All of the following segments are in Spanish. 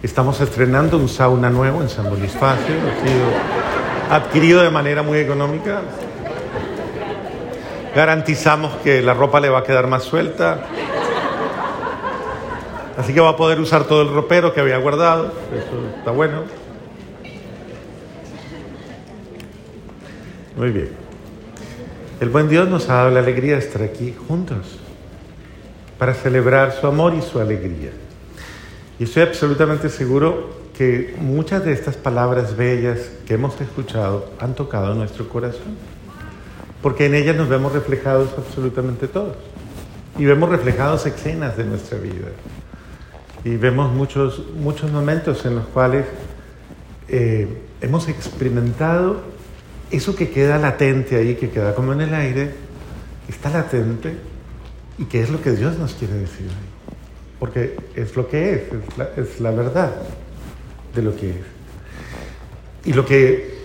Estamos estrenando un sauna nuevo en San Bonifacio, adquirido, de manera muy económica. Garantizamos que la ropa le va a quedar más suelta. Así que va a poder usar todo el ropero que había guardado. Eso está bueno. Muy bien. El buen Dios nos ha dado la alegría de estar aquí juntos para celebrar su amor y su alegría. Y estoy absolutamente seguro que muchas de estas palabras bellas que hemos escuchado han tocado nuestro corazón, porque en ellas nos vemos reflejados absolutamente todos. Y vemos reflejados escenas de nuestra vida. Y vemos muchos, muchos momentos en los cuales eh, hemos experimentado eso que queda latente ahí, que queda como en el aire, está latente y que es lo que Dios nos quiere decir ahí porque es lo que es, es la, verdad de lo que es. Y lo que,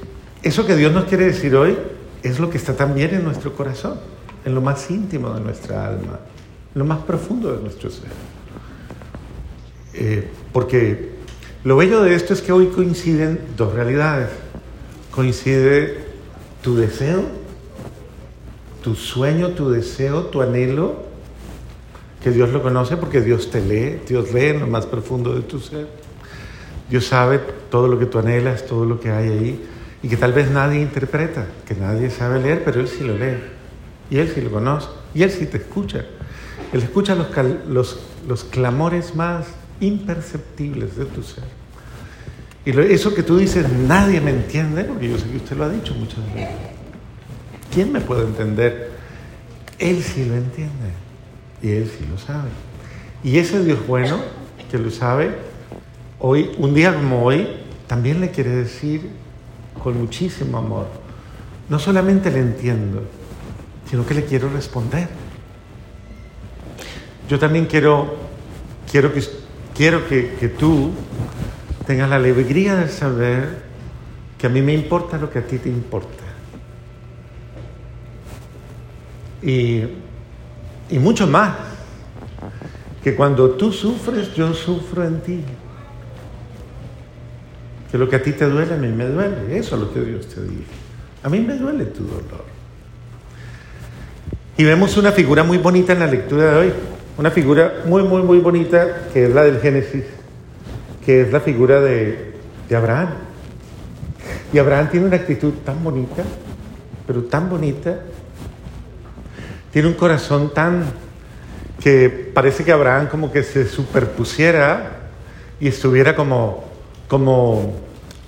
eso que Dios nos quiere decir hoy es lo que está también en nuestro corazón, en lo más íntimo de nuestra alma, en lo más profundo de nuestro ser. Eh, porque lo bello de esto es que hoy coinciden dos realidades. Coincide tu deseo, tu sueño, tu deseo, tu anhelo que Dios lo conoce porque Dios te lee, Dios lee en lo más profundo de tu ser. Dios sabe todo lo que tú anhelas, todo lo que hay ahí, y que tal vez nadie interpreta, que nadie sabe leer, pero Él sí lo lee, y Él sí lo conoce, y Él sí te escucha. Él escucha los, los, los clamores más imperceptibles de tu ser. Y eso que tú dices, nadie me entiende, porque yo sé que usted lo ha dicho muchas veces. ¿Quién me puede entender? Él sí lo entiende. Y Él sí lo sabe. Y ese Dios bueno, que lo sabe, hoy, un día como hoy, también le quiere decir con muchísimo amor, no solamente le entiendo, sino que le quiero responder. Yo también quiero, quiero, que, quiero que, que tú tengas la alegría de saber que a mí me importa lo que a ti te importa. Y y mucho más. Que cuando tú sufres, yo sufro en ti. Que lo que a ti te duele, a mí me duele. Eso es lo que Dios te dice. A mí me duele tu dolor. Y vemos una figura muy bonita en la lectura de hoy. Una figura muy, muy, muy bonita que es la del Génesis. Que es la figura de, de Abraham. Y Abraham tiene una actitud tan bonita, pero tan bonita, tiene un corazón tan que parece que Abraham como que se superpusiera y estuviera como, como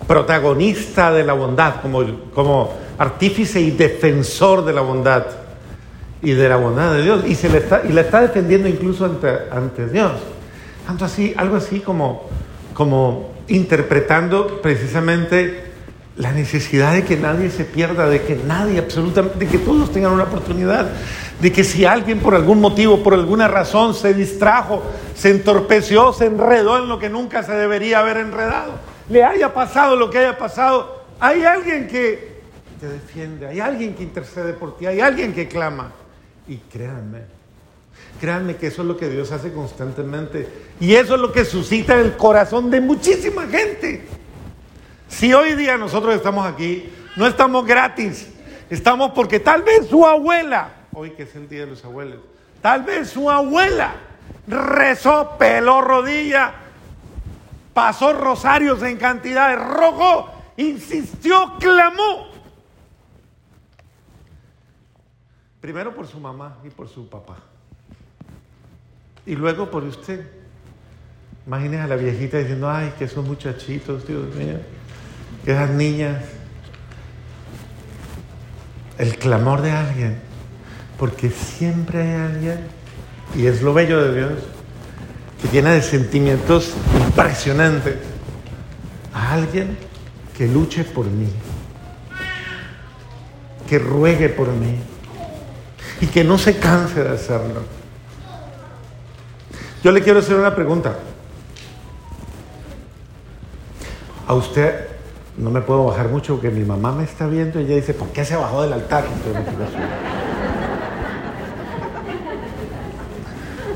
protagonista de la bondad, como, como artífice y defensor de la bondad y de la bondad de Dios. Y, se le está, y la está defendiendo incluso ante, ante Dios. Tanto así, algo así como, como interpretando precisamente la necesidad de que nadie se pierda, de que nadie absolutamente, de que todos tengan una oportunidad, de que si alguien por algún motivo, por alguna razón se distrajo, se entorpeció, se enredó en lo que nunca se debería haber enredado, le haya pasado lo que haya pasado, hay alguien que te defiende, hay alguien que intercede por ti, hay alguien que clama. Y créanme, créanme que eso es lo que Dios hace constantemente. Y eso es lo que suscita el corazón de muchísima gente. Si hoy día nosotros estamos aquí, no estamos gratis, estamos porque tal vez su abuela, hoy que es el Día de los Abuelos, tal vez su abuela rezó, peló rodilla, pasó rosarios en cantidades, rogó, insistió, clamó. Primero por su mamá y por su papá. Y luego por usted. Imagínese a la viejita diciendo, ay, que esos muchachitos, Dios mío esas niñas, el clamor de alguien, porque siempre hay alguien, y es lo bello de Dios, que tiene de sentimientos impresionantes, a alguien que luche por mí, que ruegue por mí y que no se canse de hacerlo. Yo le quiero hacer una pregunta. ¿A usted no me puedo bajar mucho porque mi mamá me está viendo y ella dice, ¿por qué se bajó del altar?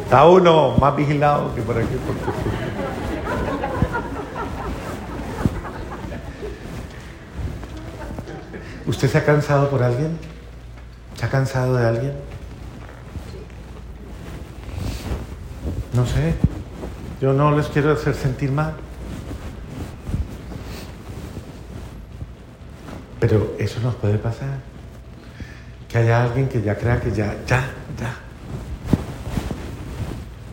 está uno más vigilado que por aquí. ¿Usted se ha cansado por alguien? ¿Se ha cansado de alguien? No sé. Yo no les quiero hacer sentir mal. Pero eso nos puede pasar. Que haya alguien que ya crea que ya, ya, ya.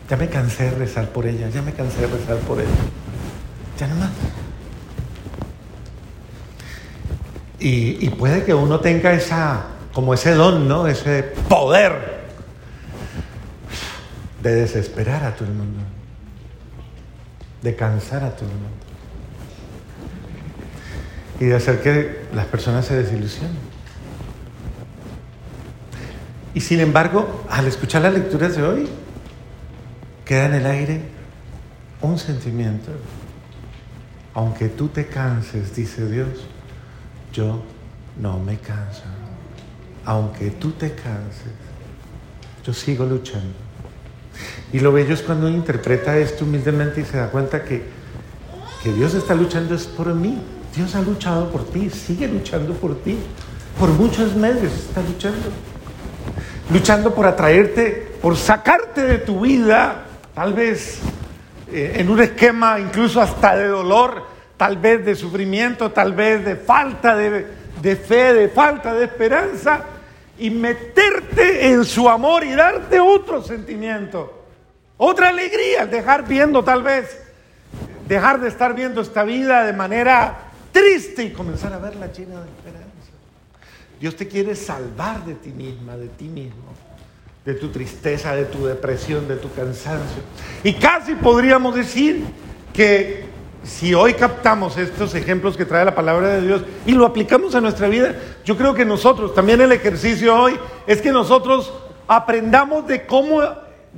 Ya me cansé de rezar por ella, ya me cansé de rezar por ella. Ya no más. Y, y puede que uno tenga esa, como ese don, ¿no? Ese poder de desesperar a todo el mundo, de cansar a todo el mundo y de hacer que las personas se desilusionen. Y sin embargo, al escuchar las lecturas de hoy, queda en el aire un sentimiento. Aunque tú te canses, dice Dios, yo no me canso. Aunque tú te canses, yo sigo luchando. Y lo bello es cuando uno interpreta esto humildemente y se da cuenta que, que Dios está luchando es por mí. Dios ha luchado por ti, sigue luchando por ti. Por muchos medios está luchando. Luchando por atraerte, por sacarte de tu vida, tal vez eh, en un esquema incluso hasta de dolor, tal vez de sufrimiento, tal vez de falta de, de fe, de falta de esperanza, y meterte en su amor y darte otro sentimiento, otra alegría, dejar viendo tal vez, dejar de estar viendo esta vida de manera triste y comenzar a verla llena de esperanza. Dios te quiere salvar de ti misma, de ti mismo, de tu tristeza, de tu depresión, de tu cansancio. Y casi podríamos decir que si hoy captamos estos ejemplos que trae la palabra de Dios y lo aplicamos a nuestra vida, yo creo que nosotros, también el ejercicio hoy, es que nosotros aprendamos de cómo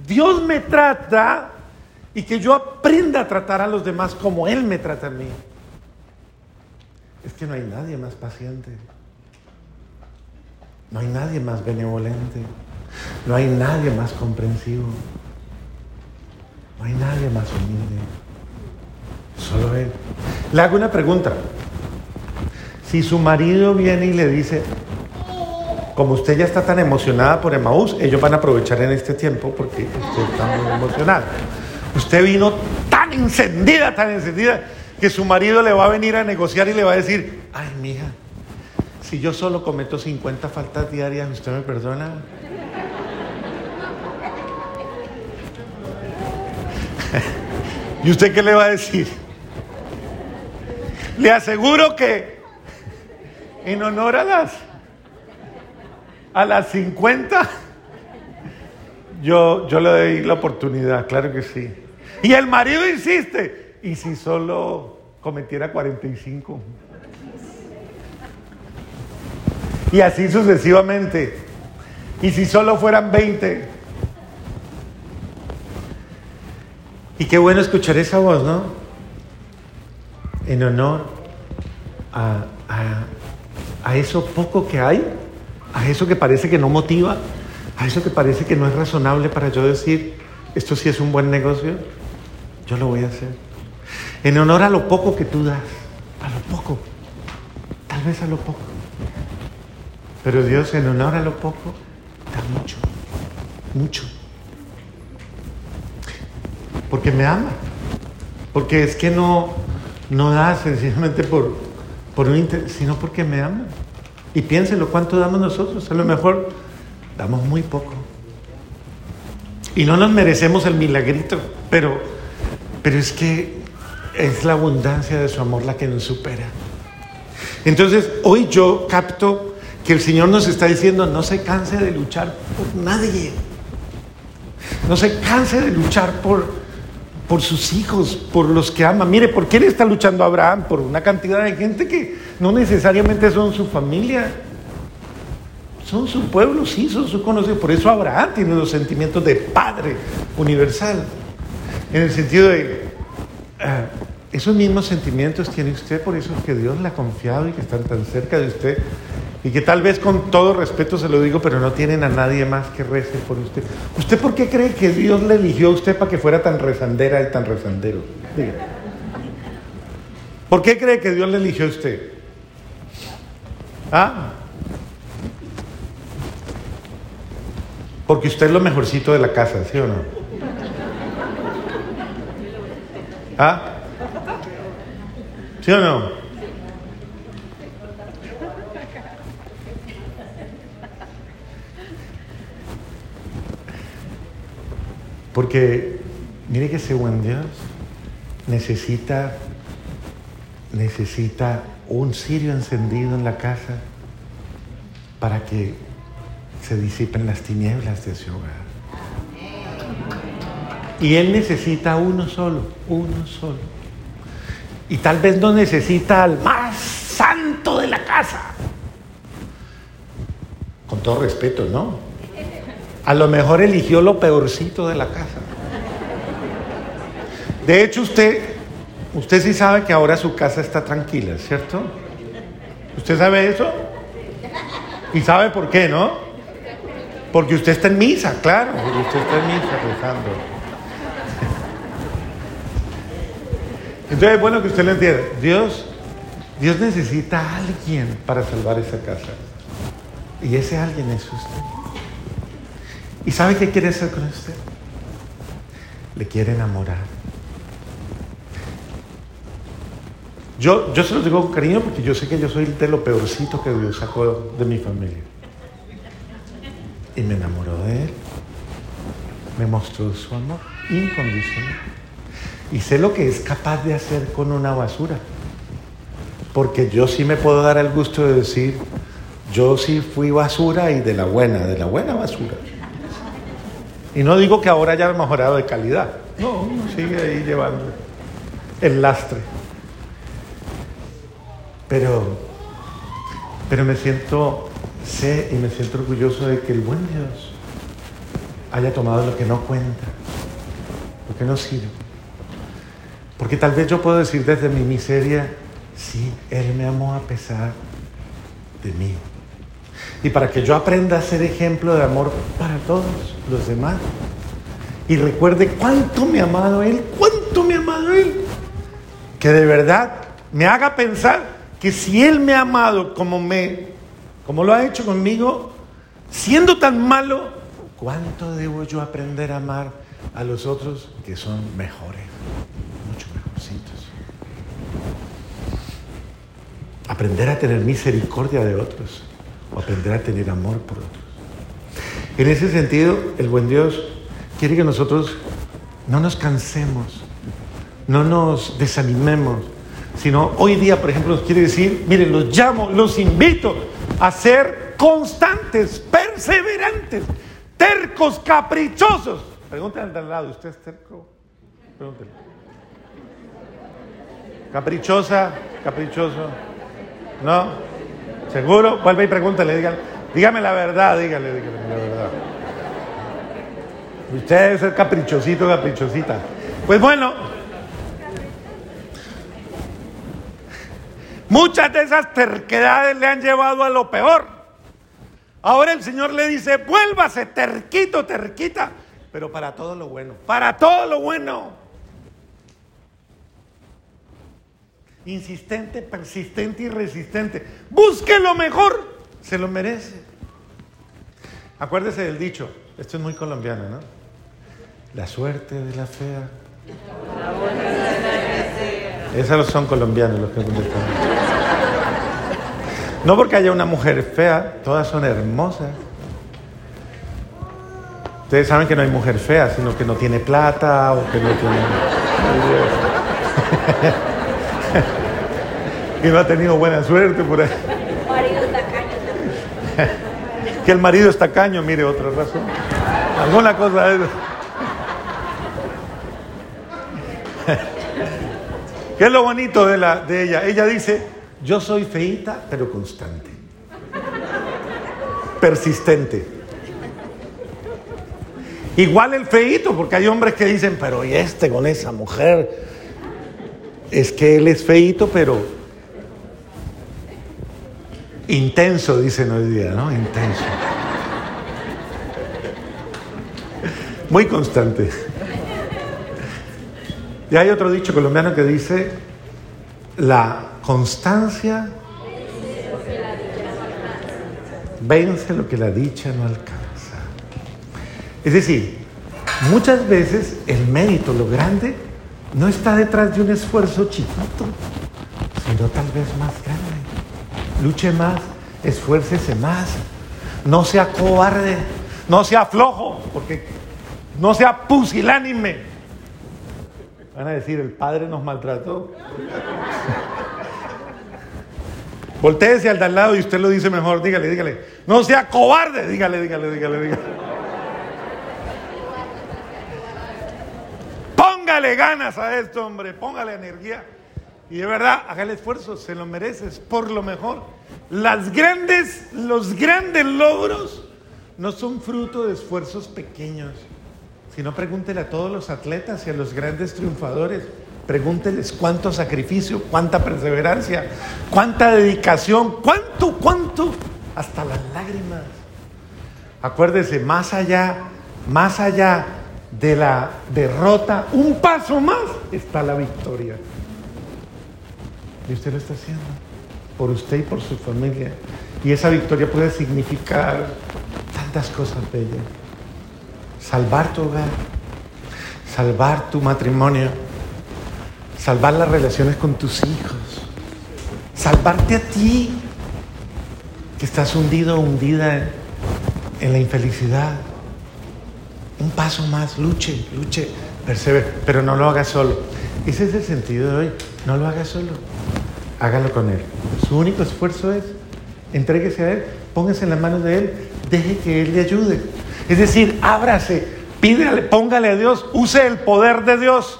Dios me trata y que yo aprenda a tratar a los demás como Él me trata a mí. Es que no hay nadie más paciente. No hay nadie más benevolente. No hay nadie más comprensivo. No hay nadie más humilde. Solo Él. Le hago una pregunta. Si su marido viene y le dice, como usted ya está tan emocionada por Emaús, ellos van a aprovechar en este tiempo porque usted está muy emocionada. Usted vino tan encendida, tan encendida, que su marido le va a venir a negociar y le va a decir, ay, mija, si yo solo cometo 50 faltas diarias, ¿usted me perdona? ¿Y usted qué le va a decir? Le aseguro que en honor a las a las 50 yo, yo le doy la oportunidad, claro que sí. Y el marido insiste, ¿Y si solo cometiera 45? Y así sucesivamente. ¿Y si solo fueran 20? Y qué bueno escuchar esa voz, ¿no? En honor a, a, eso poco que hay, a eso que parece que no motiva, a eso que parece que no es razonable para yo decir, esto sí es un buen negocio, yo lo voy a hacer en honor a lo poco que tú das, a lo poco, tal vez a lo poco. Pero Dios en honor a lo poco da mucho, mucho. Porque me ama. Porque es que no, no da sencillamente por, por un interés, sino porque me ama. Y piénselo, ¿cuánto damos nosotros? A lo mejor damos muy poco. Y no nos merecemos el milagrito, pero, pero es que es la abundancia de su amor la que nos supera. Entonces, hoy yo capto que el Señor nos está diciendo, no se canse de luchar por nadie. No se canse de luchar por, por sus hijos, por los que ama. Mire, ¿por quién está luchando Abraham? Por una cantidad de gente que no necesariamente son su familia. Son su pueblo, sí, son su conocido. Por eso Abraham tiene los sentimientos de padre universal. En el sentido de, ah, esos mismos sentimientos tiene usted, por eso es que Dios le ha confiado y que están tan cerca de usted. Y que tal vez con todo respeto se lo digo, pero no tienen a nadie más que rece por usted. ¿Usted por qué cree que Dios le eligió a usted para que fuera tan rezandera y tan rezandero? ¿Por qué cree que Dios le eligió a usted? ¿Ah? Porque usted es lo mejorcito de la casa, ¿sí o no? ¿Ah? ¿Sí no? Porque mire que ese buen Dios necesita, necesita un cirio encendido en la casa para que se disipen las tinieblas de ese hogar. Y Él necesita uno solo, uno solo. Y tal vez no necesita al más santo de la casa. Con todo respeto, ¿no? A lo mejor eligió lo peorcito de la casa. De hecho, usted, usted sí sabe que ahora su casa está tranquila, ¿cierto? ¿Usted sabe eso? Y sabe por qué, ¿no? Porque usted está en misa, claro, usted está en misa rezando. Entonces es bueno que usted lo entienda. Dios, Dios necesita a alguien para salvar esa casa. Y ese alguien es usted. ¿Y sabe qué quiere hacer con usted? Le quiere enamorar. Yo, yo se lo digo con cariño porque yo sé que yo soy de lo peorcito que Dios sacó de mi familia. Y me enamoró de Él. Me mostró su amor incondicional. Y sé lo que es capaz de hacer con una basura. Porque yo sí me puedo dar el gusto de decir, yo sí fui basura y de la buena, de la buena basura. Y no digo que ahora haya mejorado de calidad. No, sigue ahí llevando el lastre. Pero, pero me siento, sé y me siento orgulloso de que el buen Dios haya tomado lo que no cuenta, lo que no sirve. Porque tal vez yo puedo decir desde mi miseria, sí, Él me amó a pesar de mí y para que yo aprenda a ser ejemplo de amor para todos los demás. Y recuerde cuánto me ha amado Él, cuánto me ha amado Él. Que de verdad me haga pensar que si Él me ha amado como, me, como lo ha hecho conmigo, siendo tan malo, ¿cuánto debo yo aprender a amar a los otros que son mejores, mucho mejorcitos? Aprender a tener misericordia de otros o aprender a tener amor por otros. En ese sentido, el buen Dios quiere que nosotros no nos cansemos, no nos desanimemos, sino hoy día, por ejemplo, nos quiere decir, miren, los llamo, los invito a ser constantes, perseverantes, tercos, caprichosos. Pregúntale al lado, ¿usted es terco? Pregúntale. Caprichosa, caprichoso. ¿No? ¿Seguro? Vuelve y pregúntale, dígale, dígame la verdad, dígale, dígale la verdad. Usted es el caprichosito, caprichosita. Pues bueno, muchas de esas terquedades le han llevado a lo peor. Ahora el Señor le dice, vuélvase terquito, terquita, pero para todo lo bueno, para todo lo bueno. Insistente, persistente y resistente. Busque lo mejor, se lo merece. Acuérdese del dicho, esto es muy colombiano, ¿no? La suerte de la fea. Esos son colombianos los que contestan. No porque haya una mujer fea, todas son hermosas. Ustedes saben que no hay mujer fea, sino que no tiene plata o que no tiene... que no ha tenido buena suerte por ahí. que el marido está caño, mire, otra razón. Alguna cosa es. ¿Qué es lo bonito de, la, de ella? Ella dice, yo soy feita, pero constante. Persistente. Igual el feito, porque hay hombres que dicen, pero ¿y este con esa mujer? Es que él es feito, pero intenso, dicen hoy día, ¿no? Intenso. Muy constante. Y hay otro dicho colombiano que dice, la constancia vence lo que la dicha no alcanza. Es decir, muchas veces el mérito, lo grande, no está detrás de un esfuerzo chiquito, sino tal vez más grande. Luche más, esfuércese más, no sea cobarde, no sea flojo, porque no sea pusilánime. Van a decir, el padre nos maltrató. Voltéese al de al lado y usted lo dice mejor, dígale, dígale. No sea cobarde, dígale, dígale, dígale, dígale. Póngale ganas a esto, hombre, póngale energía. Y de verdad, haga el esfuerzo, se lo mereces, por lo mejor. Las grandes, los grandes logros no son fruto de esfuerzos pequeños, sino pregúntele a todos los atletas y a los grandes triunfadores. Pregúnteles cuánto sacrificio, cuánta perseverancia, cuánta dedicación, cuánto, cuánto, hasta las lágrimas. Acuérdese, más allá, más allá de la derrota, un paso más está la victoria. Y usted lo está haciendo por usted y por su familia. Y esa victoria puede significar tantas cosas bellas. Salvar tu hogar, salvar tu matrimonio, salvar las relaciones con tus hijos, salvarte a ti, que estás hundido o hundida en, la infelicidad. Un paso más, luche, luche, persevere, pero no lo hagas solo. Ese es el sentido de hoy, no lo hagas solo, hágalo con Él. Su único esfuerzo es, entréguese a Él, póngase en las manos de Él, deje que Él le ayude. Es decir, ábrase, pídale, póngale a Dios, use el poder de Dios,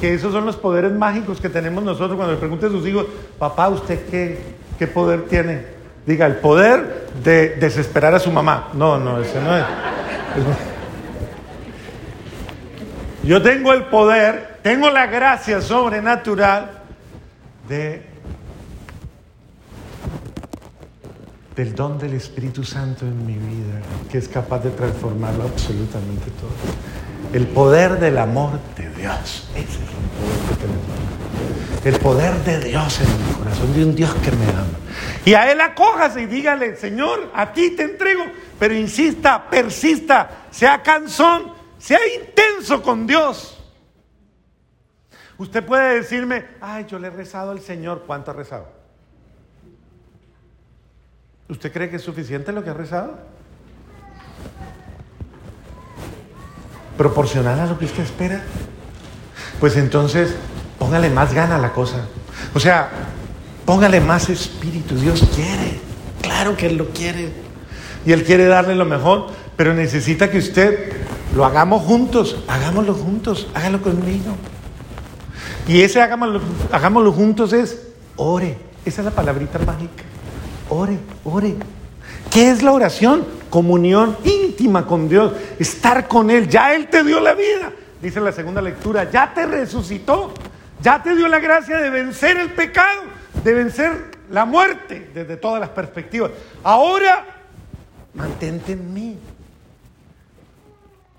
que esos son los poderes mágicos que tenemos nosotros cuando le pregunte a sus hijos, papá, ¿usted qué, qué poder tiene? Diga, el poder de desesperar a su mamá. No, no, ese no es. Yo tengo el poder, tengo la gracia sobrenatural de del don del Espíritu Santo en mi vida, que es capaz de transformarlo absolutamente todo. El poder del amor de Dios. Ese es el poder que tenemos. El poder de Dios en mi corazón, de un Dios que me ama. Y a Él acójase y dígale, Señor, a ti te entrego, pero insista, persista, sea cansón, sea intenso con Dios. Usted puede decirme, ay, yo le he rezado al Señor. ¿Cuánto ha rezado? ¿Usted cree que es suficiente lo que ha rezado? ¿Proporcional a lo que usted espera? Pues entonces, póngale más gana a la cosa. O sea, póngale más espíritu. Dios quiere. Claro que Él lo quiere. Y Él quiere darle lo mejor, pero necesita que usted lo hagamos juntos. Hagámoslo juntos. Hágalo conmigo. Y ese hagámoslo, hagámoslo juntos es ore. Esa es la palabrita mágica. Ore, ore. ¿Qué es la oración? Comunión íntima con Dios, estar con Él. Ya Él te dio la vida, dice la segunda lectura, ya te resucitó, ya te dio la gracia de vencer el pecado, de vencer la muerte desde todas las perspectivas. Ahora, mantente en mí.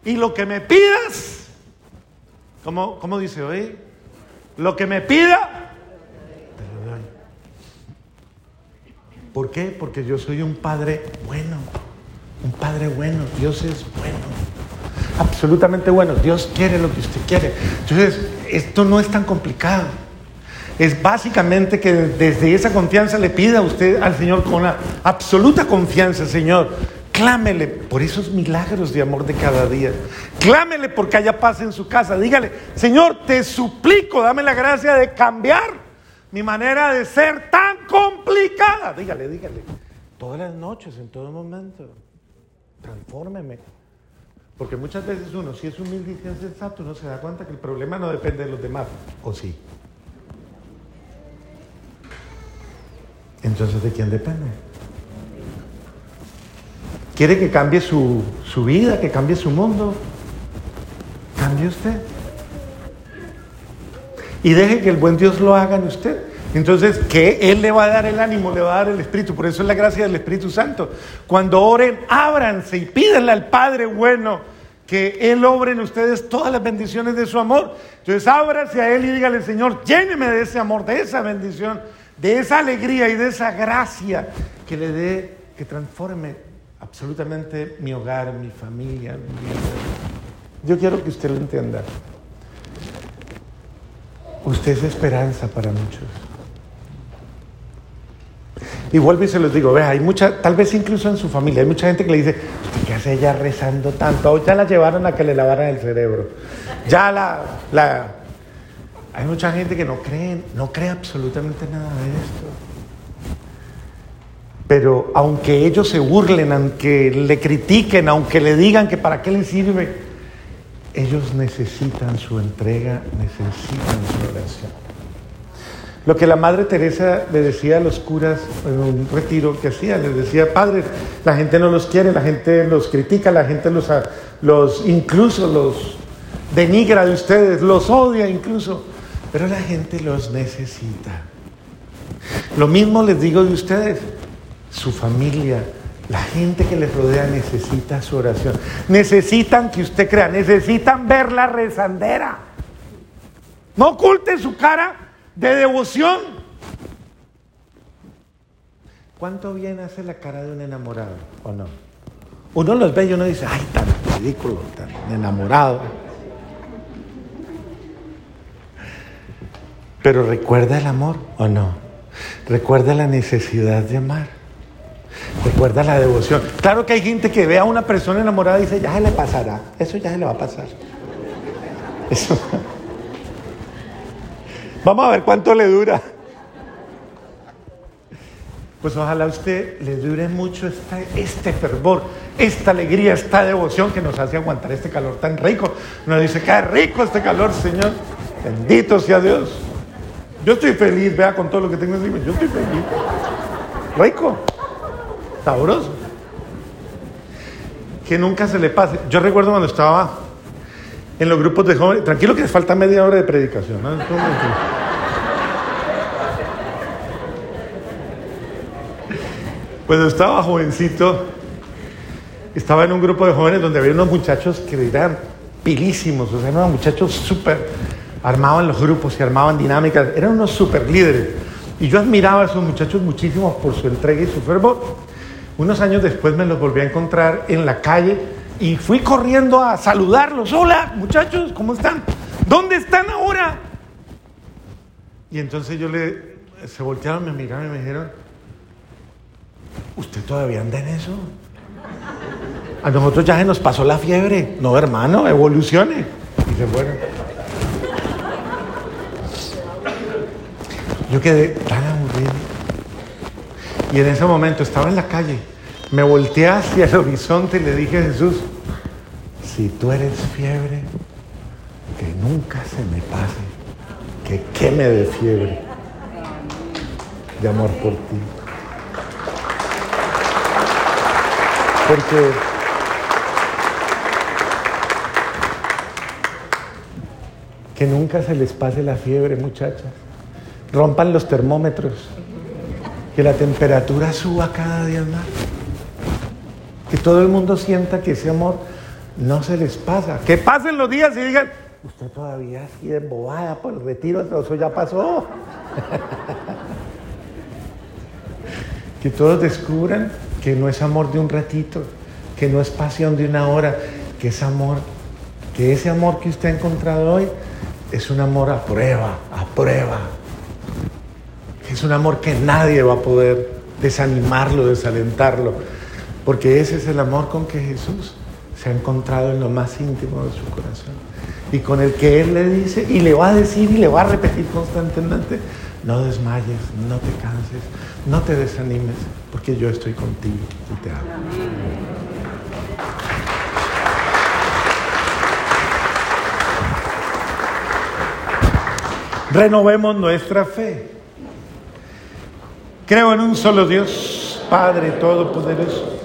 Y lo que me pidas, ¿cómo, cómo dice hoy? Lo que me pida, ¿Por qué? Porque yo soy un padre bueno, un padre bueno, Dios es bueno, absolutamente bueno, Dios quiere lo que usted quiere. Entonces, esto no es tan complicado. Es básicamente que desde esa confianza le pida usted al Señor con una absoluta confianza, Señor, clámele por esos milagros de amor de cada día. Clámele porque haya paz en su casa. Dígale, Señor, te suplico, dame la gracia de cambiar mi manera de ser tan complicada. Dígale, dígale. Todas las noches, en todo momento. Transfórmeme. Porque muchas veces uno, si es humilde y sensato, uno se da cuenta que el problema no depende de los demás. ¿O sí? Entonces, ¿de quién depende? ¿Quiere que cambie su, su vida, que cambie su mundo? Cambie usted y deje que el buen Dios lo haga en usted. Entonces, que Él le va a dar el ánimo, le va a dar el Espíritu. Por eso es la gracia del Espíritu Santo. Cuando oren, ábranse y pídanle al Padre bueno que Él obre en ustedes todas las bendiciones de su amor. Entonces, ábrase a Él y dígale, Señor, lléneme de ese amor, de esa bendición, de esa alegría y de esa gracia que le dé que transforme absolutamente mi hogar, mi familia, mi vida. Yo quiero que usted lo entienda. Usted es esperanza para muchos. Y vuelvo y se los digo, vea, hay mucha, tal vez incluso en su familia, hay mucha gente que le dice, ¿usted qué hace ella rezando tanto? Ya la llevaron a que le lavaran el cerebro. Ya la, la... Hay mucha gente que no cree, no cree absolutamente nada de esto. Pero aunque ellos se burlen, aunque le critiquen, aunque le digan que para qué le sirve, ellos necesitan su entrega, necesitan su oración. Lo que la Madre Teresa le decía a los curas en un retiro que hacía, les decía, padres, la gente no los quiere, la gente los critica, la gente los, incluso los denigra de ustedes, los odia incluso, pero la gente los necesita. Lo mismo les digo de ustedes, su familia, la gente que les rodea necesita su oración. Necesitan que usted crea, necesitan ver la rezandera. No oculte su cara de devoción. ¿Cuánto bien hace la cara de un enamorado o no? Uno los ve y uno dice, ay, tan ridículo, tan enamorado. Pero recuerda el amor o no? Recuerda la necesidad de amar. Recuerda la devoción. Claro que hay gente que ve a una persona enamorada y dice, ya se le pasará. Eso ya se le va a pasar. Eso. Vamos a ver cuánto le dura. Pues ojalá a usted le dure mucho este fervor, esta alegría, esta devoción que nos hace aguantar este calor tan rico. Nos dice, qué rico este calor, Señor. Bendito sea Dios. Yo estoy feliz, vea con todo lo que tengo encima. Yo estoy feliz. Rico. Sabroso. Que nunca se le pase. Yo recuerdo cuando estaba en los grupos de jóvenes. Tranquilo que les falta media hora de predicación. ¿no? Cuando estaba jovencito, estaba en un grupo de jóvenes donde había unos muchachos que eran pilísimos, o sea, eran unos muchachos súper, armaban los grupos y armaban dinámicas, eran unos súper líderes. Y yo admiraba a esos muchachos muchísimo por su entrega y su fervor. Unos años después me los volví a encontrar en la calle y fui corriendo a saludarlos. Hola, muchachos, ¿cómo están? ¿Dónde están ahora? Y entonces yo le, se voltearon, me miraron y me dijeron, ¿usted todavía anda en eso? A nosotros ya se nos pasó la fiebre. No, hermano, evolucione. Y se fueron. Yo quedé tan aburrido. Y en ese momento estaba en la calle. Me volteé hacia el horizonte y le dije a Jesús, si tú eres fiebre, que nunca se me pase, que queme de fiebre de amor por ti. Porque que nunca se les pase la fiebre, muchachas. Rompan los termómetros. Que la temperatura suba cada día más. Que todo el mundo sienta que ese amor no se les pasa. Que pasen los días y digan, usted todavía sigue embobada por el retiro, eso ya pasó. que todos descubran que no es amor de un ratito, que no es pasión de una hora, que es amor, que ese amor que usted ha encontrado hoy es un amor a prueba, a prueba. Es un amor que nadie va a poder desanimarlo, desalentarlo, porque ese es el amor con que Jesús se ha encontrado en lo más íntimo de su corazón y con el que Él le dice y le va a decir y le va a repetir constantemente, no desmayes, no te canses, no te desanimes, porque yo estoy contigo y te amo. Renovemos nuestra fe. Creo en un solo Dios, Padre Todopoderoso,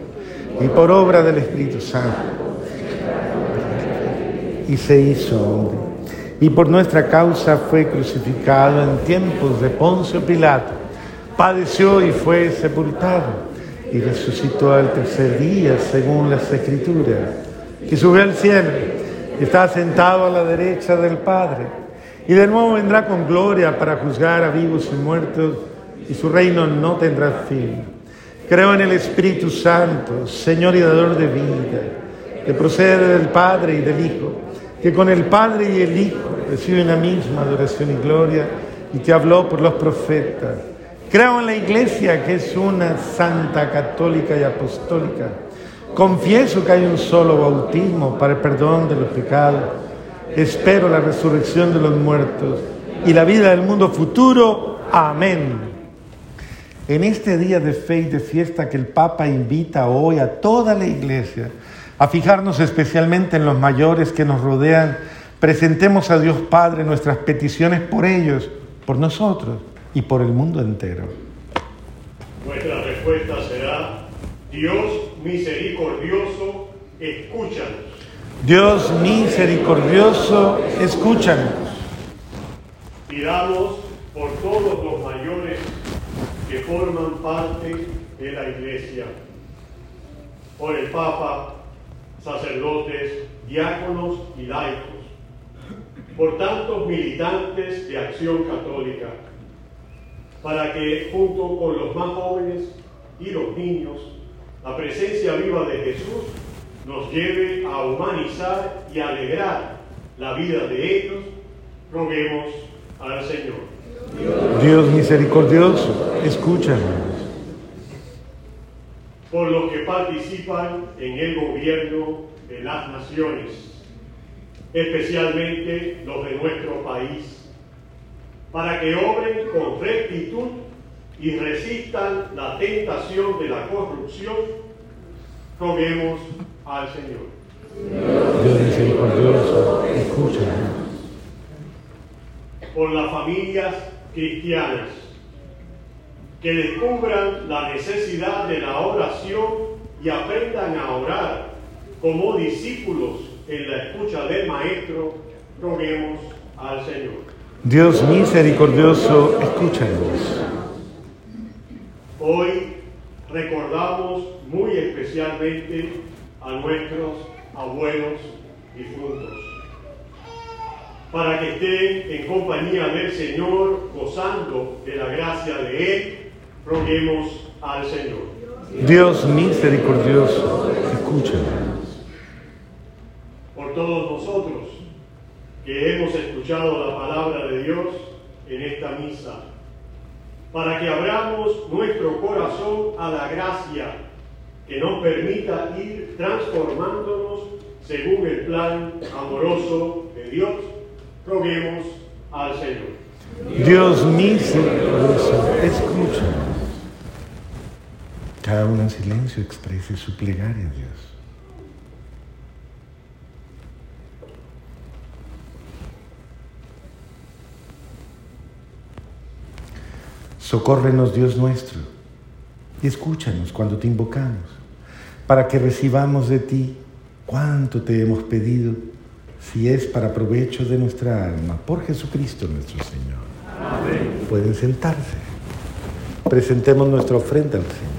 y por obra del Espíritu Santo. Y se hizo hombre. Y por nuestra causa fue crucificado en tiempos de Poncio Pilato. Padeció y fue sepultado. Y resucitó al tercer día, según las Escrituras. Que subió al cielo. Y está sentado a la derecha del Padre. Y de nuevo vendrá con gloria para juzgar a vivos y muertos. Y su reino no tendrá fin. Creo en el Espíritu Santo, Señor y dador de vida, que procede del Padre y del Hijo, que con el Padre y el Hijo reciben la misma adoración y gloria y que habló por los profetas. Creo en la Iglesia, que es una santa, católica y apostólica. Confieso que hay un solo bautismo para el perdón de los pecados. Espero la resurrección de los muertos y la vida del mundo futuro. Amén. En este día de fe y de fiesta que el Papa invita hoy a toda la iglesia a fijarnos especialmente en los mayores que nos rodean, presentemos a Dios Padre nuestras peticiones por ellos, por nosotros y por el mundo entero. Nuestra respuesta será, Dios misericordioso, escúchanos. Dios misericordioso, escúchanos. Pidamos por todos los mayores forman parte de la Iglesia, por el Papa, sacerdotes, diáconos y laicos, por tantos militantes de acción católica, para que junto con los más jóvenes y los niños, la presencia viva de Jesús nos lleve a humanizar y alegrar la vida de ellos, roguemos al Señor. Dios misericordioso, escúchanos. Por los que participan en el gobierno de las naciones, especialmente los de nuestro país, para que obren con rectitud y resistan la tentación de la corrupción, roguemos al Señor. Dios misericordioso, escúchanos. Por las familias cristianas que descubran la necesidad de la oración y aprendan a orar como discípulos en la escucha del Maestro, roguemos al Señor. Dios misericordioso, escúchanos. Hoy recordamos muy especialmente a nuestros abuelos difuntos para que estén en compañía del Señor, gozando de la gracia de Él, roguemos al Señor. Dios misericordioso, escúchanos. Por todos nosotros que hemos escuchado la palabra de Dios en esta misa, para que abramos nuestro corazón a la gracia que nos permita ir transformándonos según el plan amoroso de Dios Roguemos al Señor. Dios misericordioso, escúchanos. Cada uno en silencio exprese su plegaria a Dios. Socórrenos, Dios nuestro, y escúchanos cuando te invocamos, para que recibamos de ti cuanto te hemos pedido si es para provecho de nuestra alma, por Jesucristo nuestro Señor. Amén. Pueden sentarse. Presentemos nuestra ofrenda al Señor.